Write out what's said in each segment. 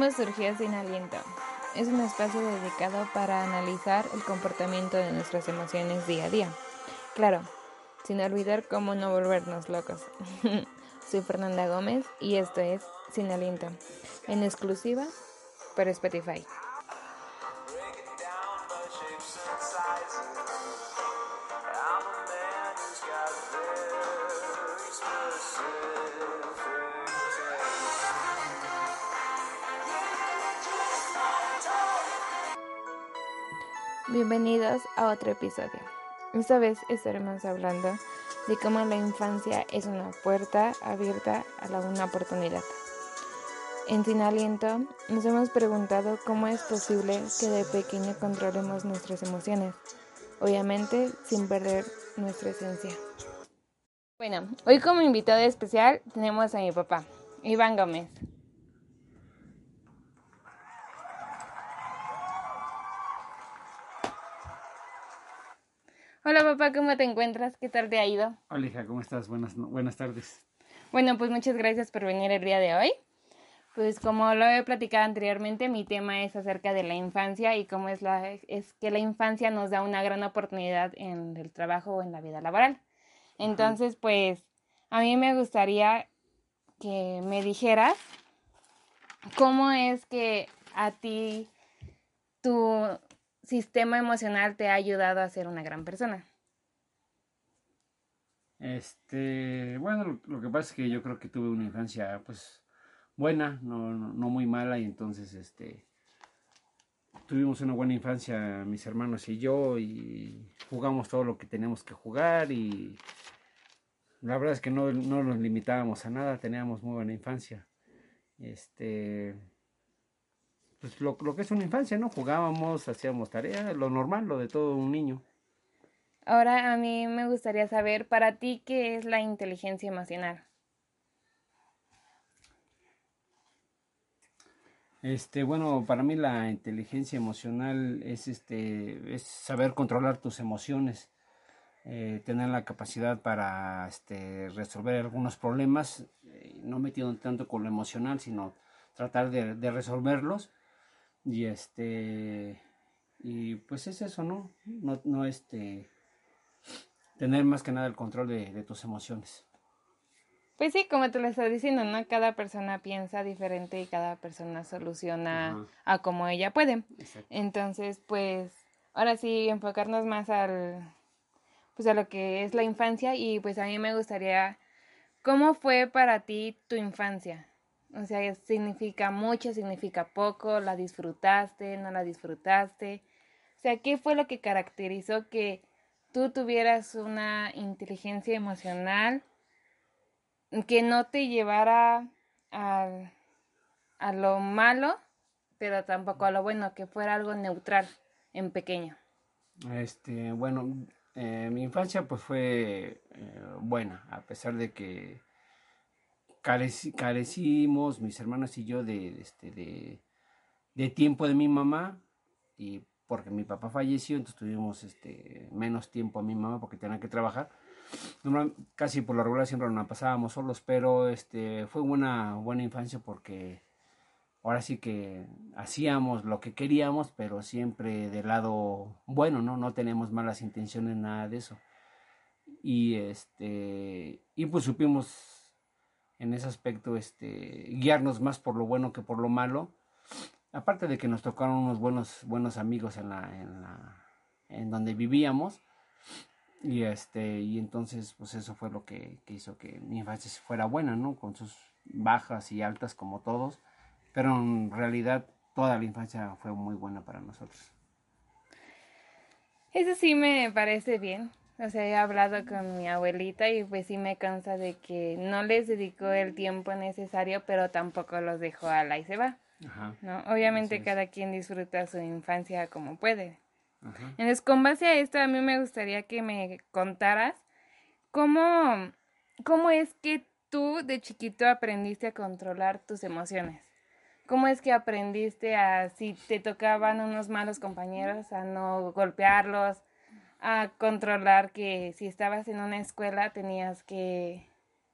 ¿Cómo surgió Sin Aliento? Es un espacio dedicado para analizar el comportamiento de nuestras emociones día a día. Claro, sin olvidar cómo no volvernos locos. Soy Fernanda Gómez y esto es Sin Aliento, en exclusiva por Spotify. Otro episodio. Esta vez estaremos hablando de cómo la infancia es una puerta abierta a una oportunidad. En Sin Aliento nos hemos preguntado cómo es posible que de pequeño controlemos nuestras emociones, obviamente sin perder nuestra esencia. Bueno, hoy como invitado especial tenemos a mi papá, Iván Gómez. Hola papá, ¿cómo te encuentras? ¿Qué tal te ha ido? Hola hija, ¿cómo estás? Buenas, buenas tardes. Bueno, pues muchas gracias por venir el día de hoy. Pues como lo he platicado anteriormente, mi tema es acerca de la infancia y cómo es, la, es que la infancia nos da una gran oportunidad en el trabajo o en la vida laboral. Entonces, pues a mí me gustaría que me dijeras cómo es que a ti tu sistema emocional te ha ayudado a ser una gran persona? Este, bueno, lo, que pasa es que yo creo que tuve una infancia, pues, buena, no, no, muy mala, y entonces, este, tuvimos una buena infancia mis hermanos y yo, y jugamos todo lo que teníamos que jugar, y la verdad es que no, no nos limitábamos a nada, teníamos muy buena infancia. Este, pues lo, lo, que es una infancia, ¿no? Jugábamos, hacíamos tareas, lo normal, lo de todo un niño. Ahora a mí me gustaría saber para ti qué es la inteligencia emocional. Este, bueno, para mí la inteligencia emocional es este, es saber controlar tus emociones, eh, tener la capacidad para este, resolver algunos problemas, eh, no metido tanto con lo emocional, sino tratar de, de resolverlos y este, y pues es eso, ¿no? No, no este, tener más que nada el control de, tus emociones. Pues sí, como te lo estás diciendo, ¿no? Cada persona piensa diferente y cada persona soluciona a como ella puede. Entonces, pues, ahora sí, enfocarnos más al, pues a lo que es la infancia y pues a mí me gustaría, ¿cómo fue para ti tu infancia? O sea, significa mucho, significa poco, la disfrutaste, no la disfrutaste. O sea, ¿qué fue lo que caracterizó que tú tuvieras una inteligencia emocional que no te llevara a, a lo malo, pero tampoco a lo bueno, que fuera algo neutral en pequeño? Este, bueno, eh, mi infancia pues fue eh, buena, a pesar de que carecimos, mis hermanos y yo, de, este, de, tiempo de mi mamá, y porque mi papá falleció, entonces tuvimos este, menos tiempo a mi mamá porque tenía que trabajar. casi por la regular siempre nos pasábamos solos, pero este, fue una buena infancia porque ahora sí que hacíamos lo que queríamos, pero siempre del lado bueno, ¿no? No tenemos malas intenciones, nada de eso. Y este, y pues supimos en ese aspecto este, guiarnos más por lo bueno que por lo malo. Aparte de que nos tocaron unos buenos, buenos amigos en, la, en, la, en donde vivíamos. Y, este, y entonces, pues eso fue lo que, que hizo que mi infancia fuera buena, ¿no? Con sus bajas y altas como todos. Pero en realidad toda la infancia fue muy buena para nosotros. Eso sí me parece bien. O sea, he hablado con mi abuelita y pues sí me cansa de que no les dedicó el tiempo necesario, pero tampoco los dejó a la y se va. Ajá. ¿no? Obviamente cada quien disfruta su infancia como puede. Ajá. Entonces, con base a esto, a mí me gustaría que me contaras cómo, cómo es que tú de chiquito aprendiste a controlar tus emociones. ¿Cómo es que aprendiste a, si te tocaban unos malos compañeros, a no golpearlos, a controlar que si estabas en una escuela tenías que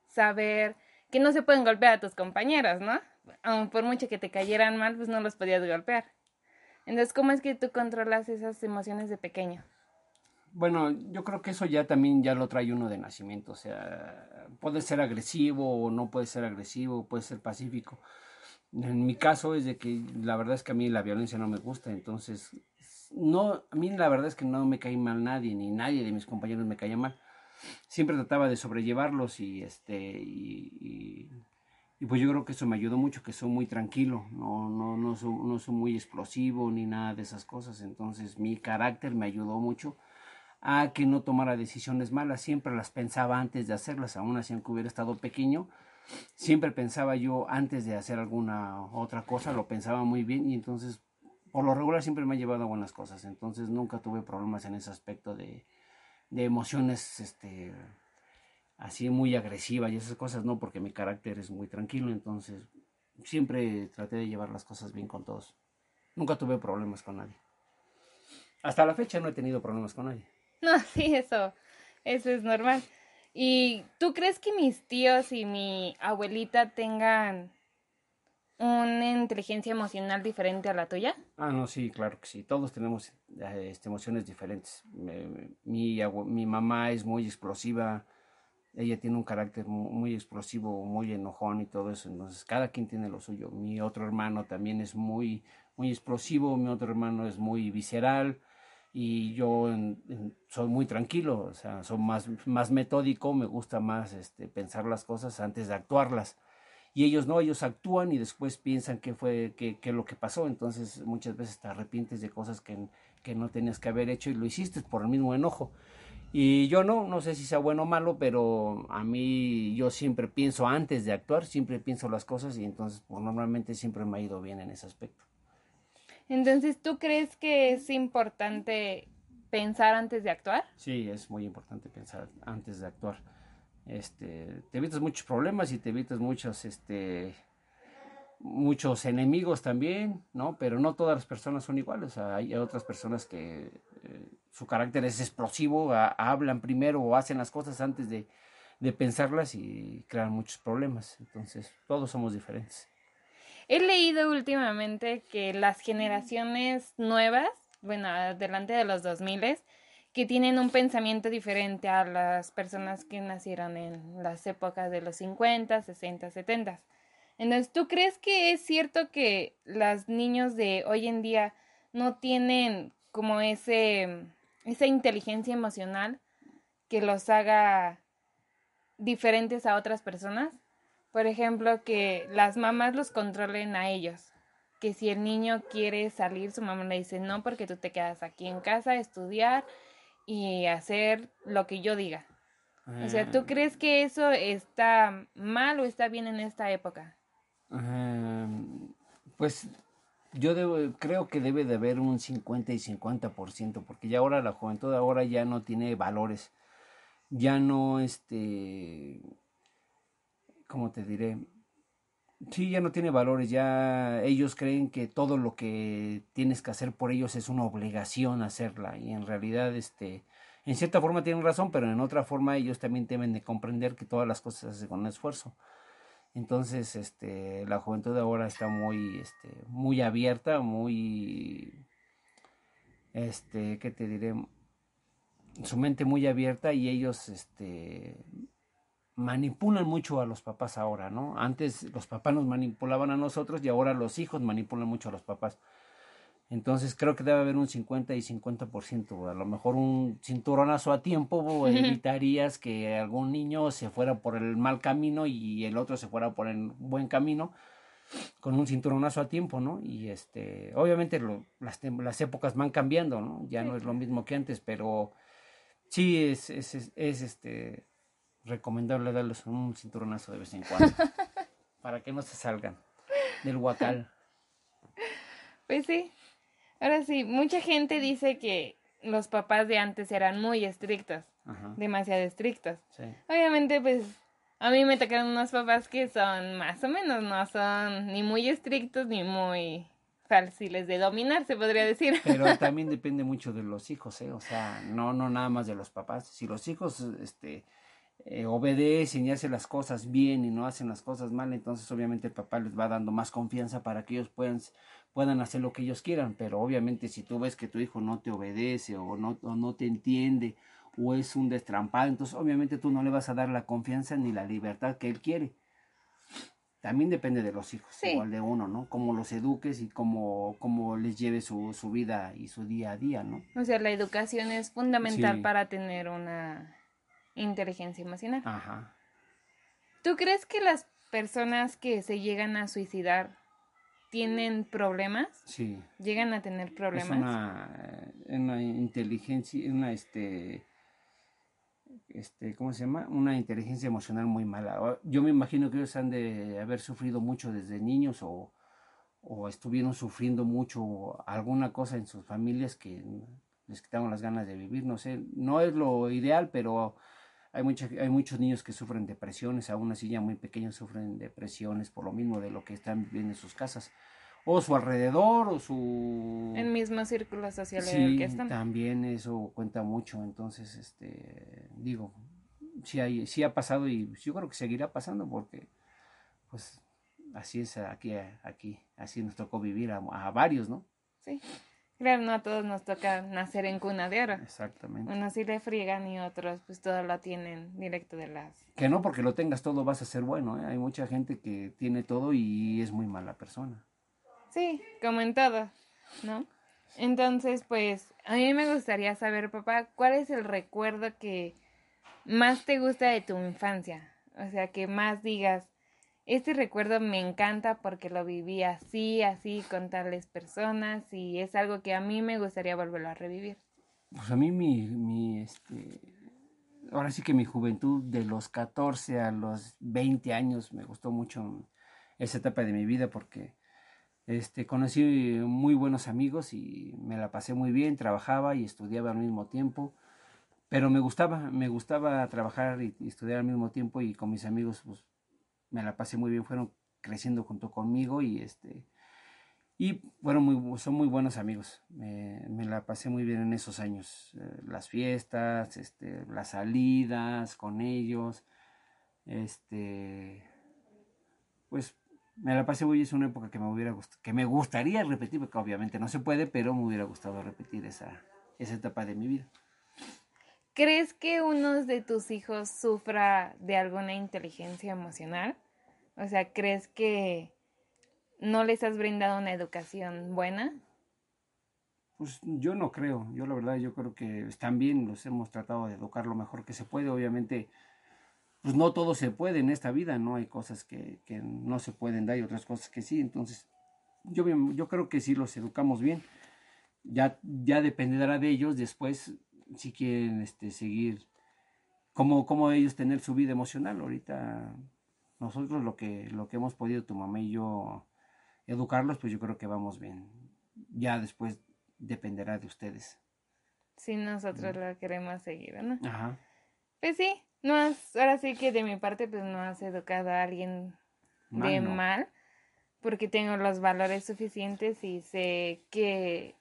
saber que no se pueden golpear a tus compañeros, ¿no? por mucho que te cayeran mal, pues no los podías golpear. Entonces, ¿cómo es que tú controlas esas emociones de pequeño? Bueno, yo creo que eso ya también ya lo trae uno de nacimiento, o sea, puede ser agresivo o no puede ser agresivo, puede ser pacífico. En mi caso es de que la verdad es que a mí la violencia no me gusta, entonces no, a mí la verdad es que no me cae mal nadie, ni nadie de mis compañeros me caía mal. Siempre trataba de sobrellevarlos y este y, y, pues yo creo que eso me ayudó mucho, que soy muy tranquilo, no, no, no, soy, no soy muy explosivo ni nada de esas cosas. Entonces mi carácter me ayudó mucho a que no tomara decisiones malas, siempre las pensaba antes de hacerlas, aún así aunque hubiera estado pequeño, siempre pensaba yo antes de hacer alguna otra cosa, lo pensaba muy bien y entonces por lo regular siempre me ha llevado a buenas cosas, entonces nunca tuve problemas en ese aspecto de, de emociones este así muy agresivas y esas cosas no, porque mi carácter es muy tranquilo, entonces siempre traté de llevar las cosas bien con todos. Nunca tuve problemas con nadie. Hasta la fecha no he tenido problemas con nadie. No, sí, eso, eso es normal. ¿Y tú crees que mis tíos y mi abuelita tengan una inteligencia emocional diferente a la tuya? Ah, no, sí, claro que sí. Todos tenemos eh, este, emociones diferentes. mi, mi mamá es muy explosiva. Ella tiene un carácter muy, explosivo, muy enojón y todo eso. Entonces, cada quien tiene lo suyo. Mi otro hermano también es muy, muy explosivo. Mi otro hermano es muy visceral. Y yo soy muy tranquilo. O sea, soy más, más metódico. Me gusta más este, pensar las cosas antes de actuarlas y ellos no, ellos actúan y después piensan qué fue, qué, qué lo que pasó, entonces muchas veces te arrepientes de cosas que, que no tenías que haber hecho y lo hiciste por el mismo enojo. Y yo no, no sé si sea bueno o malo, pero a mí yo siempre pienso antes de actuar, siempre pienso las cosas y entonces pues, normalmente siempre me ha ido bien en ese aspecto. Entonces, ¿tú crees que es importante pensar antes de actuar? Sí, es muy importante pensar antes de actuar este, te evitas muchos problemas y te evitas muchos, este, muchos enemigos también, ¿no? Pero no todas las personas son iguales. hay otras personas que eh, su carácter es explosivo, hablan primero o hacen las cosas antes de, de pensarlas y crean muchos problemas. Entonces, todos somos diferentes. He leído últimamente que las generaciones nuevas, bueno, delante de los 2000, que tienen un pensamiento diferente a las personas que nacieron en las épocas de los 50, 60, 70. Entonces, ¿tú crees que es cierto que los niños de hoy en día no tienen como ese esa inteligencia emocional que los haga diferentes a otras personas? Por ejemplo, que las mamás los controlen a ellos. Que si el niño quiere salir, su mamá le dice no porque tú te quedas aquí en casa a estudiar y hacer lo que yo diga. O sea, ¿tú ah. crees que eso está mal o está bien en esta época? pues yo debo, creo que debe de haber un 50 y 50%, porque ya ahora la juventud ahora ya no tiene valores, ya no, este, ¿cómo te diré? Sí, ya no tiene valores, ya ellos creen que todo lo que tienes que hacer por ellos es una obligación hacerla y en realidad este en cierta forma tienen razón, pero en otra forma ellos también deben de comprender que todas las cosas se hacen con esfuerzo. Entonces, este la juventud ahora está muy este muy abierta, muy este, ¿qué te diré? su mente muy abierta y ellos este manipulan mucho a los papás ahora, ¿no? Antes los papás nos manipulaban a nosotros y ahora los hijos manipulan mucho a los papás. Entonces creo que debe haber un 50 y 50%. A lo mejor un cinturonazo a tiempo evitarías que algún niño se fuera por el mal camino y el otro se fuera por el buen camino con un cinturonazo a tiempo, ¿no? Y este, obviamente las, las épocas van cambiando, ¿no? Ya no es lo mismo que antes, pero sí es, es, es este recomendable darles un cinturonazo de vez en cuando. para que no se salgan del huacal. Pues sí. Ahora sí, mucha gente dice que los papás de antes eran muy estrictos. Demasiado estrictos. Obviamente, pues a mí me tocaron unos papás que son más o menos, no son ni muy estrictos ni muy fáciles de dominar, se podría decir. Pero también depende mucho de los hijos, ¿eh? O sea, no, no nada más de los papás. Si los hijos, este, eh, obedecen y hacen las cosas bien y no hacen las cosas mal, entonces obviamente el papá les va dando más confianza para que ellos puedan, puedan hacer lo que ellos quieran, pero obviamente si tú ves que tu hijo no te obedece o no, o no te entiende o es un destrampado, entonces obviamente tú no le vas a dar la confianza ni la libertad que él quiere. También depende de los hijos, igual de uno, ¿no? Cómo los eduques y cómo, cómo les lleve su, su, vida y su día a día, ¿no? O sea, la educación es fundamental para tener una inteligencia emocional. Ajá. ¿Tú crees que las personas que se llegan a suicidar tienen problemas? Sí. ¿Llegan a tener problemas? Es una, una inteligencia, una este este, ¿cómo se llama? Una inteligencia emocional muy mala. Yo me imagino que ellos han de haber sufrido mucho desde niños o, o estuvieron sufriendo mucho alguna cosa en sus familias que les quitaron las ganas de vivir, no sé, no es lo ideal, pero hay, mucha, hay muchos niños que sufren depresiones, aún así ya muy pequeños sufren depresiones por lo mismo de lo que están viviendo en sus casas o su alrededor o su el mismo círculo social en el que están. también eso cuenta mucho entonces este digo sí hay sí ha pasado y yo creo que seguirá pasando porque pues así es aquí aquí así nos tocó vivir a, varios no sí claro no a todos nos toca nacer en cuna de oro exactamente unos sí le friegan y otros pues todo lo tienen directo de las que no porque lo tengas todo vas a ser bueno ¿eh? hay mucha gente que tiene todo y es muy mala persona Sí, como en todo, ¿no? Entonces, pues, a mí me gustaría saber, papá, ¿cuál es el recuerdo que más te gusta de tu infancia? O sea, que más digas, este recuerdo me encanta porque lo viví así, así, con tales personas y es algo que a mí me gustaría volverlo a revivir. Pues a mí mi, este, ahora sí que mi juventud de los 14 a los 20 años me gustó mucho esa etapa de mi vida porque este, conocí muy buenos amigos y me la pasé muy bien, trabajaba y estudiaba al mismo tiempo, pero me gustaba, me gustaba trabajar y, estudiar al mismo tiempo y con mis amigos pues, me la pasé muy bien, fueron creciendo junto conmigo y este y fueron muy, son muy buenos amigos, me, me la pasé muy bien en esos años, eh, las fiestas, este, las salidas con ellos, este, pues me la pasé muy, es una época que me hubiera que me gustaría repetir, porque obviamente no se puede, pero me hubiera gustado repetir esa, esa etapa de mi vida. ¿Crees que uno de tus hijos sufra de alguna inteligencia emocional? O sea, ¿crees que no les has brindado una educación buena? Pues yo no creo, yo la verdad yo creo que están bien, los hemos tratado de educar lo mejor que se puede, obviamente pues no todo se puede en esta vida, ¿no? Hay cosas que, no se pueden dar y otras cosas que sí. Entonces, yo, yo creo que sí los educamos bien. Ya, ya dependerá de ellos después si quieren este, seguir, cómo, cómo ellos tener su vida emocional. Ahorita nosotros lo que, lo que hemos podido, tu mamá y yo, educarlos, pues yo creo que vamos bien. Ya después dependerá de ustedes. Si nosotros lo queremos seguir, ¿no? Ajá. Pues sí, no has, ahora sí que de mi parte, pues no has educado a alguien de mal, porque tengo los valores suficientes y sé que,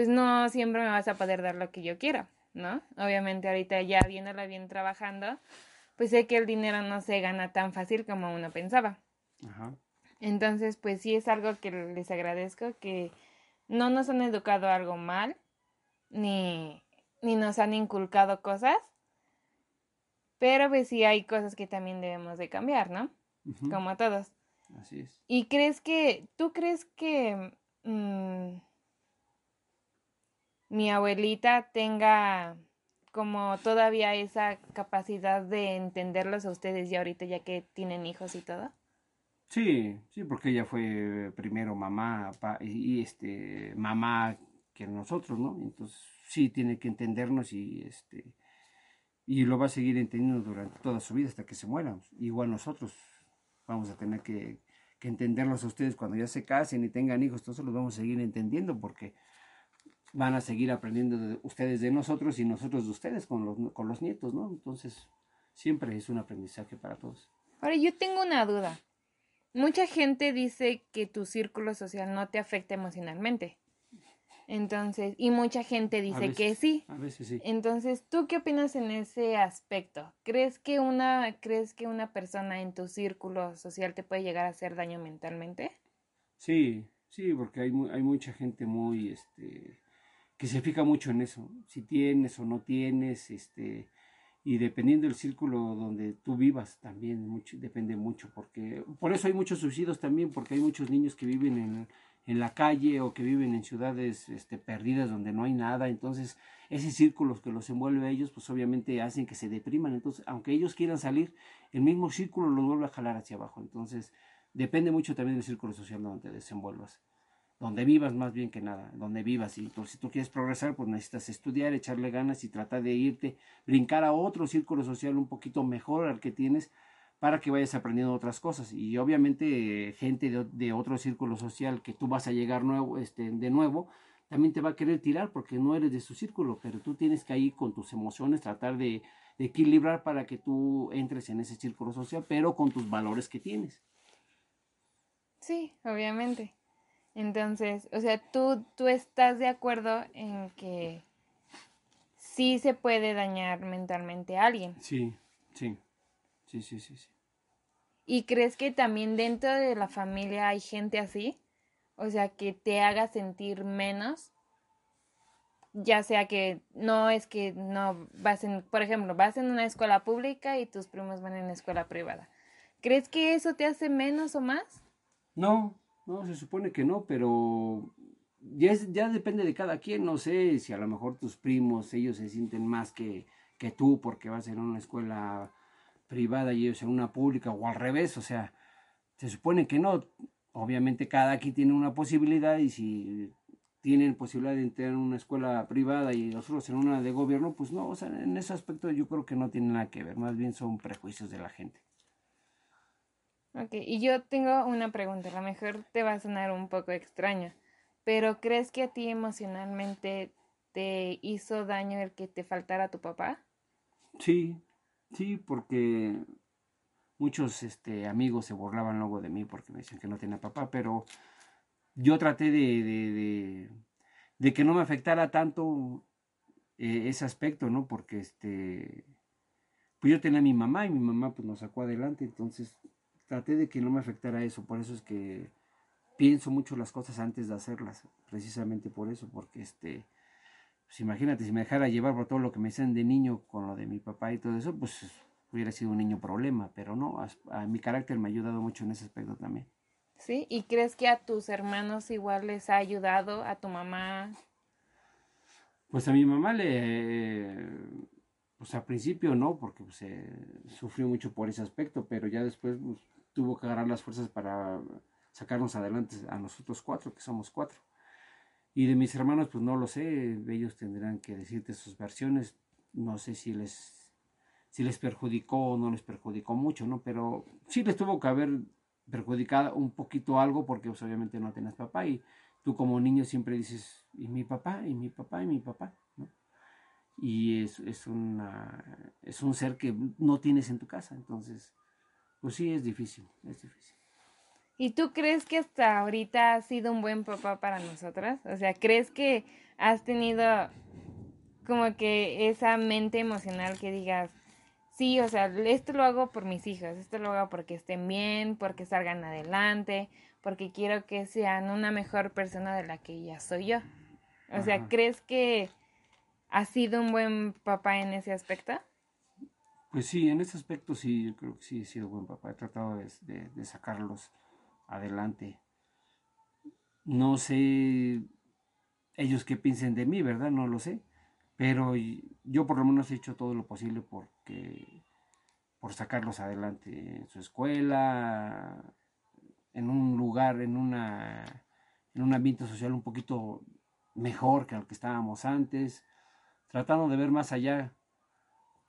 pues no siempre me vas a poder dar lo que yo quiera, ¿no? Obviamente ahorita ya viéndola bien trabajando, pues sé que el dinero no se gana tan fácil como uno pensaba. Ajá. Entonces, pues sí es algo que les agradezco, que no nos han educado algo mal, ni, ni nos han inculcado cosas, pero pues sí hay cosas que también debemos de cambiar, ¿no? Como a todos. Así es. ¿Y crees que, tú crees que mm, mi abuelita tenga como todavía esa capacidad de entenderlos a ustedes ya ahorita ya que tienen hijos y todo? Sí, sí, porque ella fue primero mamá y, este mamá que nosotros, ¿no? Entonces sí tiene que entendernos y este y lo va a seguir entendiendo durante toda su vida hasta que se muera. Igual nosotros vamos a tener que, entenderlos a ustedes cuando ya se casen y tengan hijos, entonces los vamos a seguir entendiendo porque van a seguir aprendiendo de ustedes de nosotros y nosotros de ustedes con los, con los nietos, ¿no? Entonces, siempre es un aprendizaje para todos. Ahora, yo tengo una duda. Mucha gente dice que tu círculo social no te afecta emocionalmente. Entonces, y mucha gente dice que sí. A veces sí. Entonces, ¿tú qué opinas en ese aspecto? ¿Crees que una crees que una persona en tu círculo social te puede llegar a hacer daño mentalmente? Sí, sí, porque hay hay mucha gente muy este que se fija mucho en eso, si tienes o no tienes, este y dependiendo del círculo donde tú vivas también mucho, depende mucho porque por eso hay muchos suicidios también porque hay muchos niños que viven en, en la calle o que viven en ciudades este, perdidas donde no hay nada entonces ese círculo que los envuelve a ellos pues obviamente hacen que se depriman entonces aunque ellos quieran salir el mismo círculo los vuelve a jalar hacia abajo entonces depende mucho también del círculo social donde te desenvuelvas donde vivas más bien que nada, donde vivas. Y si tú quieres progresar, pues necesitas estudiar, echarle ganas y tratar de irte, brincar a otro círculo social un poquito mejor al que tienes para que vayas aprendiendo otras cosas. Y obviamente gente de, otro círculo social que tú vas a llegar nuevo, este, de nuevo, también te va a querer tirar porque no eres de su círculo, pero tú tienes que ahí con tus emociones tratar de, de equilibrar para que tú entres en ese círculo social, pero con tus valores que tienes. Sí, obviamente. Entonces, o sea, tú, tú estás de acuerdo en que sí se puede dañar mentalmente a alguien. Sí, sí, sí, sí, sí. sí. ¿Y crees que también dentro de la familia hay gente así? O sea, que te haga sentir menos. Ya sea que no es que no vas en, por ejemplo, vas en una escuela pública y tus primos van en una escuela privada. ¿Crees que eso te hace menos o más? No, no, se supone que no, pero ya, ya depende de cada quien. No sé si a lo mejor tus primos, ellos se sienten más que, que tú porque vas en una escuela privada y ellos en una pública o al revés. O sea, se supone que no. Obviamente cada quien tiene una posibilidad y si tienen posibilidad de entrar en una escuela privada y nosotros en una de gobierno, pues no, o sea, en ese aspecto yo creo que no tiene nada que ver, más bien son prejuicios de la gente. Ok, y yo tengo una pregunta, a lo mejor te va a sonar un poco extraña, pero ¿crees que a ti emocionalmente te hizo daño el que te faltara tu papá? Sí, sí, porque muchos este, amigos se burlaban luego de mí porque me decían que no tenía papá, pero yo traté de, de, de, de que no me afectara tanto eh, ese aspecto, ¿no? Porque este, pues yo tenía a mi mamá y mi mamá pues nos sacó adelante, entonces traté de que no me afectara eso, por eso es que pienso mucho las cosas antes de hacerlas, precisamente por eso, porque este, pues imagínate, si me dejara llevar por todo lo que me decían de niño con lo de mi papá y todo eso, pues hubiera sido un niño problema, pero no, a, mi carácter me ha ayudado mucho en ese aspecto también. ¿Sí? ¿Y crees que a tus hermanos igual les ha ayudado, a tu mamá? Pues a mi mamá le, pues al principio no, porque pues, sufrió mucho por ese aspecto, pero ya después pues, tuvo que agarrar las fuerzas para sacarnos adelante a nosotros cuatro, que somos cuatro. Y de mis hermanos, pues no lo sé, ellos tendrán que decirte sus versiones, no sé si les si les perjudicó o no les perjudicó mucho, ¿no? Pero sí les tuvo que haber perjudicado un poquito algo porque pues, obviamente no tenías papá y tú como niño siempre dices, ¿y mi papá? ¿y mi papá? ¿y mi papá? ¿no? Y es, es, una, es un ser que no tienes en tu casa, entonces pues sí, es difícil, es difícil. ¿Y tú crees que hasta ahorita has sido un buen papá para nosotras? O sea, ¿crees que has tenido como que esa mente emocional que digas, sí, o sea, esto lo hago por mis hijas, esto lo hago porque estén bien, porque salgan adelante, porque quiero que sean una mejor persona de la que ya soy yo? O sea, ¿crees que has sido un buen papá en ese aspecto? Pues sí, en ese aspecto sí, yo creo que sí he sido buen papá. He tratado de, sacarlos adelante. No sé ellos qué piensen de mí, ¿verdad? No lo sé. Pero yo por lo menos he hecho todo lo posible porque, por sacarlos adelante en su escuela, en un lugar, en, una, en un ambiente social un poquito mejor que el que estábamos antes, tratando de ver más allá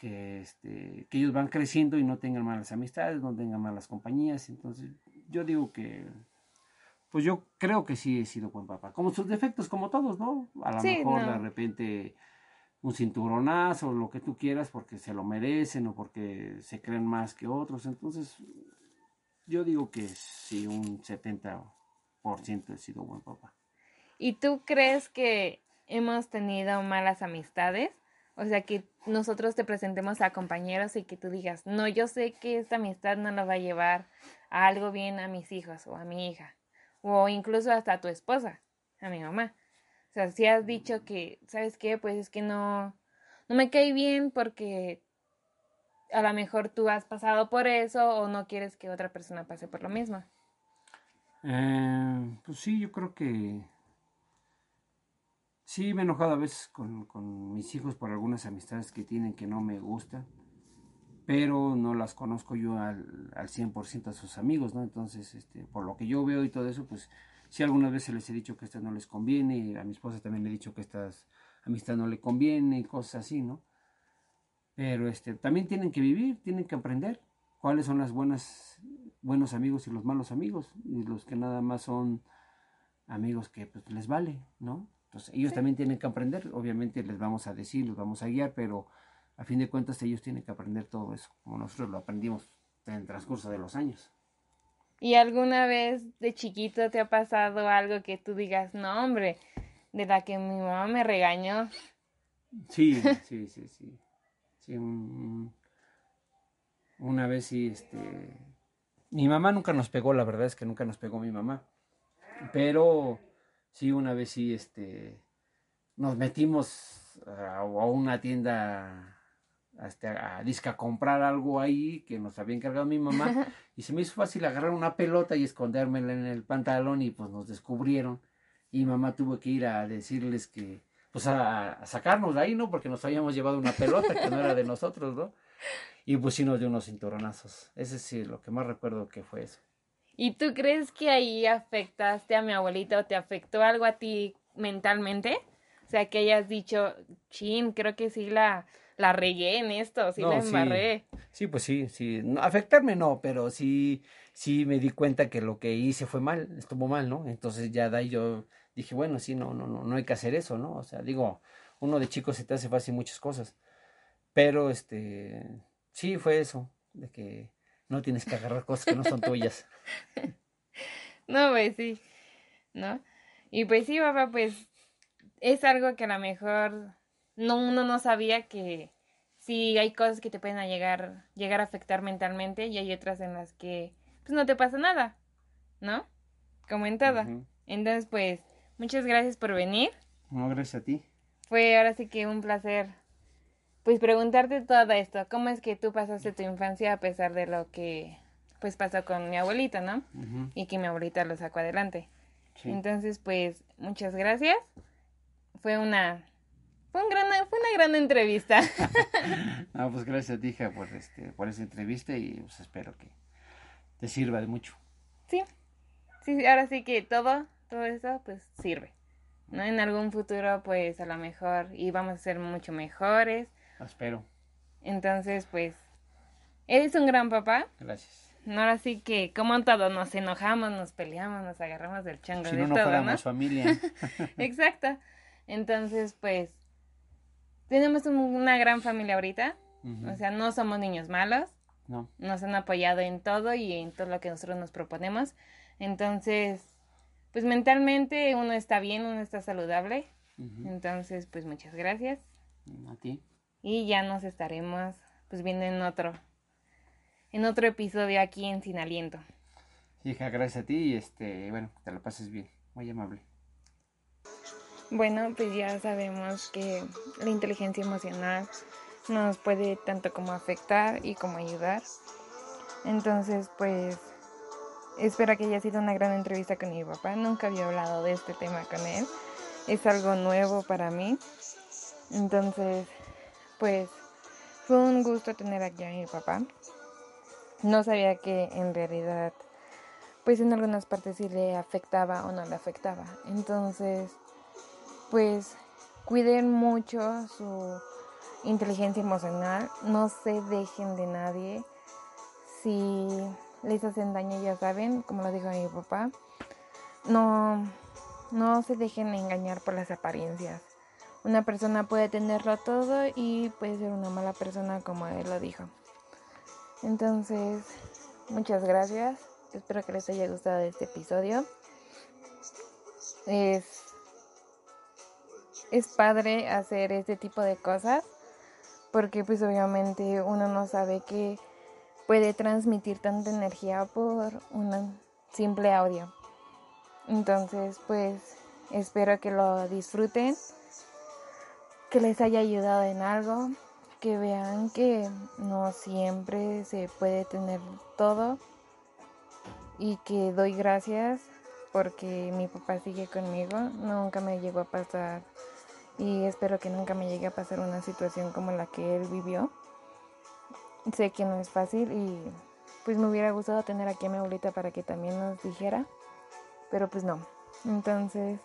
que, este, que ellos van creciendo y no tengan malas amistades, no tengan malas compañías. Entonces, yo digo que, pues yo creo que sí he sido buen papá. Como sus defectos, como todos, ¿no? A lo mejor de repente un cinturonazo o lo que tú quieras porque se lo merecen o porque se creen más que otros. Entonces, yo digo que sí, un 70% he sido buen papá. ¿Y tú crees que hemos tenido malas amistades? O sea, que nosotros te presentemos a compañeros y que tú digas, no, yo sé que esta amistad no nos va a llevar a algo bien a mis hijos o a mi hija, o incluso hasta a tu esposa, a mi mamá. O sea, si has dicho que, ¿sabes qué? Pues es que no, no me cae bien porque a lo mejor tú has pasado por eso o no quieres que otra persona pase por lo mismo. Eh, pues sí, yo creo que sí me he enojado a veces con, con, mis hijos por algunas amistades que tienen que no me gustan, pero no las conozco yo al, al 100% a sus amigos, ¿no? Entonces, este, por lo que yo veo y todo eso, pues sí algunas veces les he dicho que esta no les conviene, a mi esposa también le he dicho que estas amistad no le conviene y cosas así, ¿no? Pero este, también tienen que vivir, tienen que aprender cuáles son las buenas, buenos amigos y los malos amigos, y los que nada más son amigos que pues, les vale, ¿no? Entonces ellos también tienen que aprender, obviamente les vamos a decir, los vamos a guiar, pero a fin de cuentas ellos tienen que aprender todo eso, como nosotros lo aprendimos en el transcurso de los años. ¿Y alguna vez de chiquito te ha pasado algo que tú digas, no hombre, de la que mi mamá me regañó? Sí, sí, sí, sí. Sí, una vez sí, este... Mi mamá nunca nos pegó, la verdad es que nunca nos pegó mi mamá. Pero sí, una vez sí, este... Nos metimos a, una tienda hasta a disca comprar algo ahí que nos había encargado mi mamá y se me hizo fácil agarrar una pelota y escondérmela en el pantalón y pues nos descubrieron y mamá tuvo que ir a decirles que pues a, sacarnos de ahí, ¿no? Porque nos habíamos llevado una pelota que no era de nosotros, ¿no? Y pues sí nos dio unos cinturonazos. Ese sí, lo que más recuerdo que fue eso. ¿Y tú crees que ahí afectaste a mi abuelita o te afectó algo a ti mentalmente? O sea, que hayas dicho, chin, creo que sí la, la regué en esto, sí la embarré. Sí. pues sí, sí. afectarme no, pero sí, sí me di cuenta que lo que hice fue mal, estuvo mal, ¿no? Entonces ya de ahí yo dije, bueno, sí, no, no, no, no hay que hacer eso, ¿no? O sea, digo, uno de chico se te hace fácil muchas cosas. Pero este, sí fue eso, de que no tienes que agarrar cosas que no son tuyas. no, pues sí, ¿no? Y pues sí, papá, pues es algo que a lo mejor no, uno no sabía que sí hay cosas que te pueden llegar, llegar a afectar mentalmente y hay otras en las que pues no te pasa nada, ¿no? Como en Entonces, pues, muchas gracias por venir. No, gracias a ti. Fue ahora sí que un placer, pues, preguntarte todo esto. ¿Cómo es que tú pasaste tu infancia a pesar de lo que, pues, pasó con mi abuelita, ¿no? Y que mi abuelita lo sacó adelante. Entonces, pues, muchas gracias. Fue una fue, un gran, fue una gran entrevista. no, pues gracias a ti, hija, por, este, por esa entrevista y pues espero que te sirva de mucho. Sí, sí, ahora sí que todo, todo eso, pues sirve. ¿No? En algún futuro, pues a lo mejor íbamos a ser mucho mejores. Espero. Entonces, pues, eres un gran papá. Gracias. No, ahora sí que, como todo, nos enojamos, nos peleamos, nos agarramos del chango. Si no, no fuéramos familia. Exacto. Entonces, pues, tenemos una gran familia ahorita. O sea, no somos niños malos. No. Nos han apoyado en todo y en todo lo que nosotros nos proponemos. Entonces, pues mentalmente uno está bien, uno está saludable. Entonces, pues muchas gracias. A ti. Y ya nos estaremos pues viendo en otro en otro episodio aquí en Sin Aliento. Hija, gracias a ti y este, bueno, te lo pases bien. Muy amable. Bueno, pues ya sabemos que la inteligencia emocional nos puede tanto como afectar y como ayudar. Entonces, pues espero que haya sido una gran entrevista con mi papá. Nunca había hablado de este tema con él. Es algo nuevo para mí. Entonces, pues fue un gusto tener aquí a mi papá. No sabía que en realidad, pues en algunas partes sí le afectaba o no le afectaba. Entonces, pues cuiden mucho su inteligencia emocional, no se dejen de nadie. Si les hacen daño, ya saben, como lo dijo mi papá, no, no se dejen engañar por las apariencias. Una persona puede tenerlo todo y puede ser una mala persona como él lo dijo. Entonces, muchas gracias. Espero que les haya gustado este episodio. Es es padre hacer este tipo de cosas porque pues obviamente uno no sabe que puede transmitir tanta energía por un simple audio. Entonces pues espero que lo disfruten, que les haya ayudado en algo, que vean que no siempre se puede tener todo y que doy gracias porque mi papá sigue conmigo, nunca me llegó a pasar y espero que nunca me llegue a pasar una situación como la que él vivió. Sé que no es fácil y pues me hubiera gustado tener aquí a mi abuelita para que también nos dijera, pero pues no. Entonces,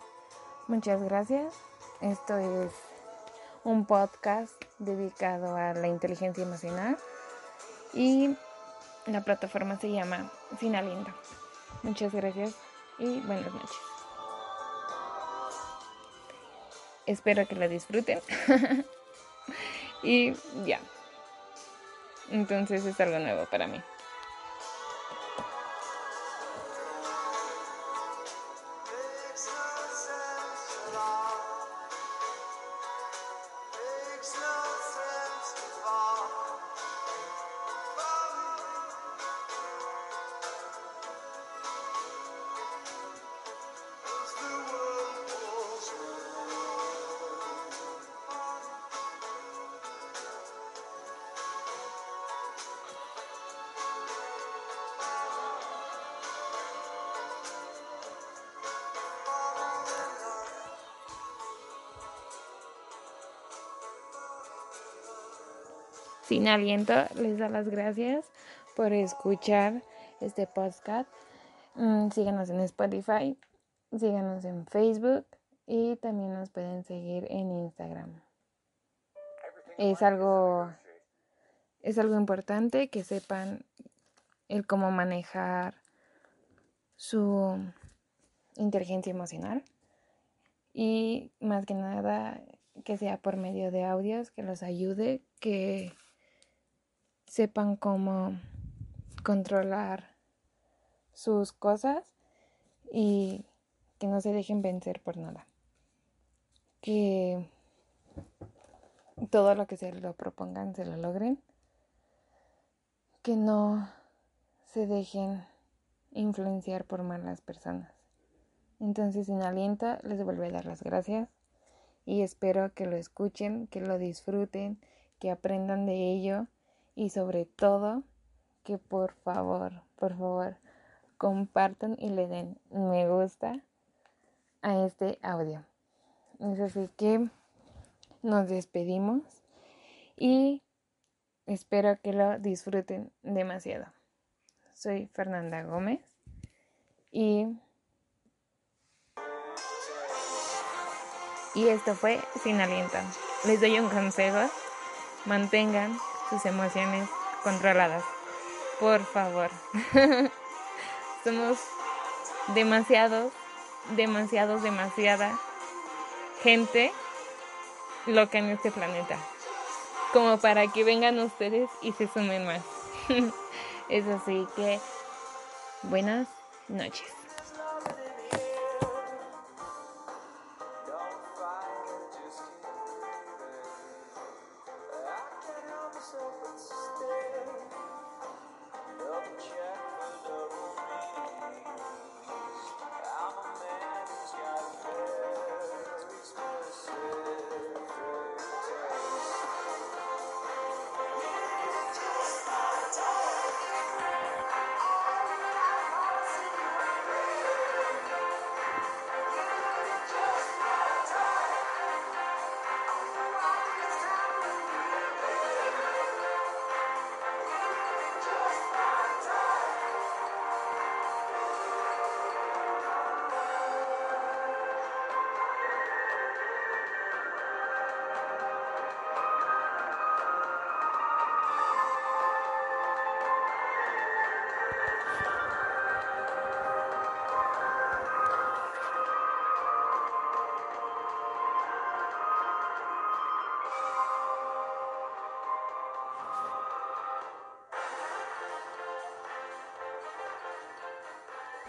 muchas gracias. Esto es un podcast dedicado a la inteligencia emocional y la plataforma se llama Sin Aliento. Muchas gracias y buenas noches. Espero que la disfruten. y ya. Entonces es algo nuevo para mí. Sin aliento, les da las gracias por escuchar este podcast. Mm, síganos en Spotify, síganos en Facebook y también nos pueden seguir en Instagram. Es algo es algo importante que sepan el cómo manejar su inteligencia emocional y más que nada que sea por medio de audios que los ayude, que sepan cómo controlar sus cosas y que no se dejen vencer por nada. Que todo lo que se lo propongan se lo logren. Que no se dejen influenciar por malas personas. Entonces en aliento les vuelvo a dar las gracias y espero que lo escuchen, que lo disfruten, que aprendan de ello y sobre todo que por favor, por favor, compartan y le den me gusta a este audio. Es así que nos despedimos y espero que lo disfruten demasiado. Soy Fernanda Gómez y y esto fue Sin Aliento. Les doy un consejo, mantengan sus emociones controladas. Por favor. Somos demasiados, demasiados, demasiada gente loca en este planeta. Como para que vengan ustedes y se sumen más. es así que buenas noches.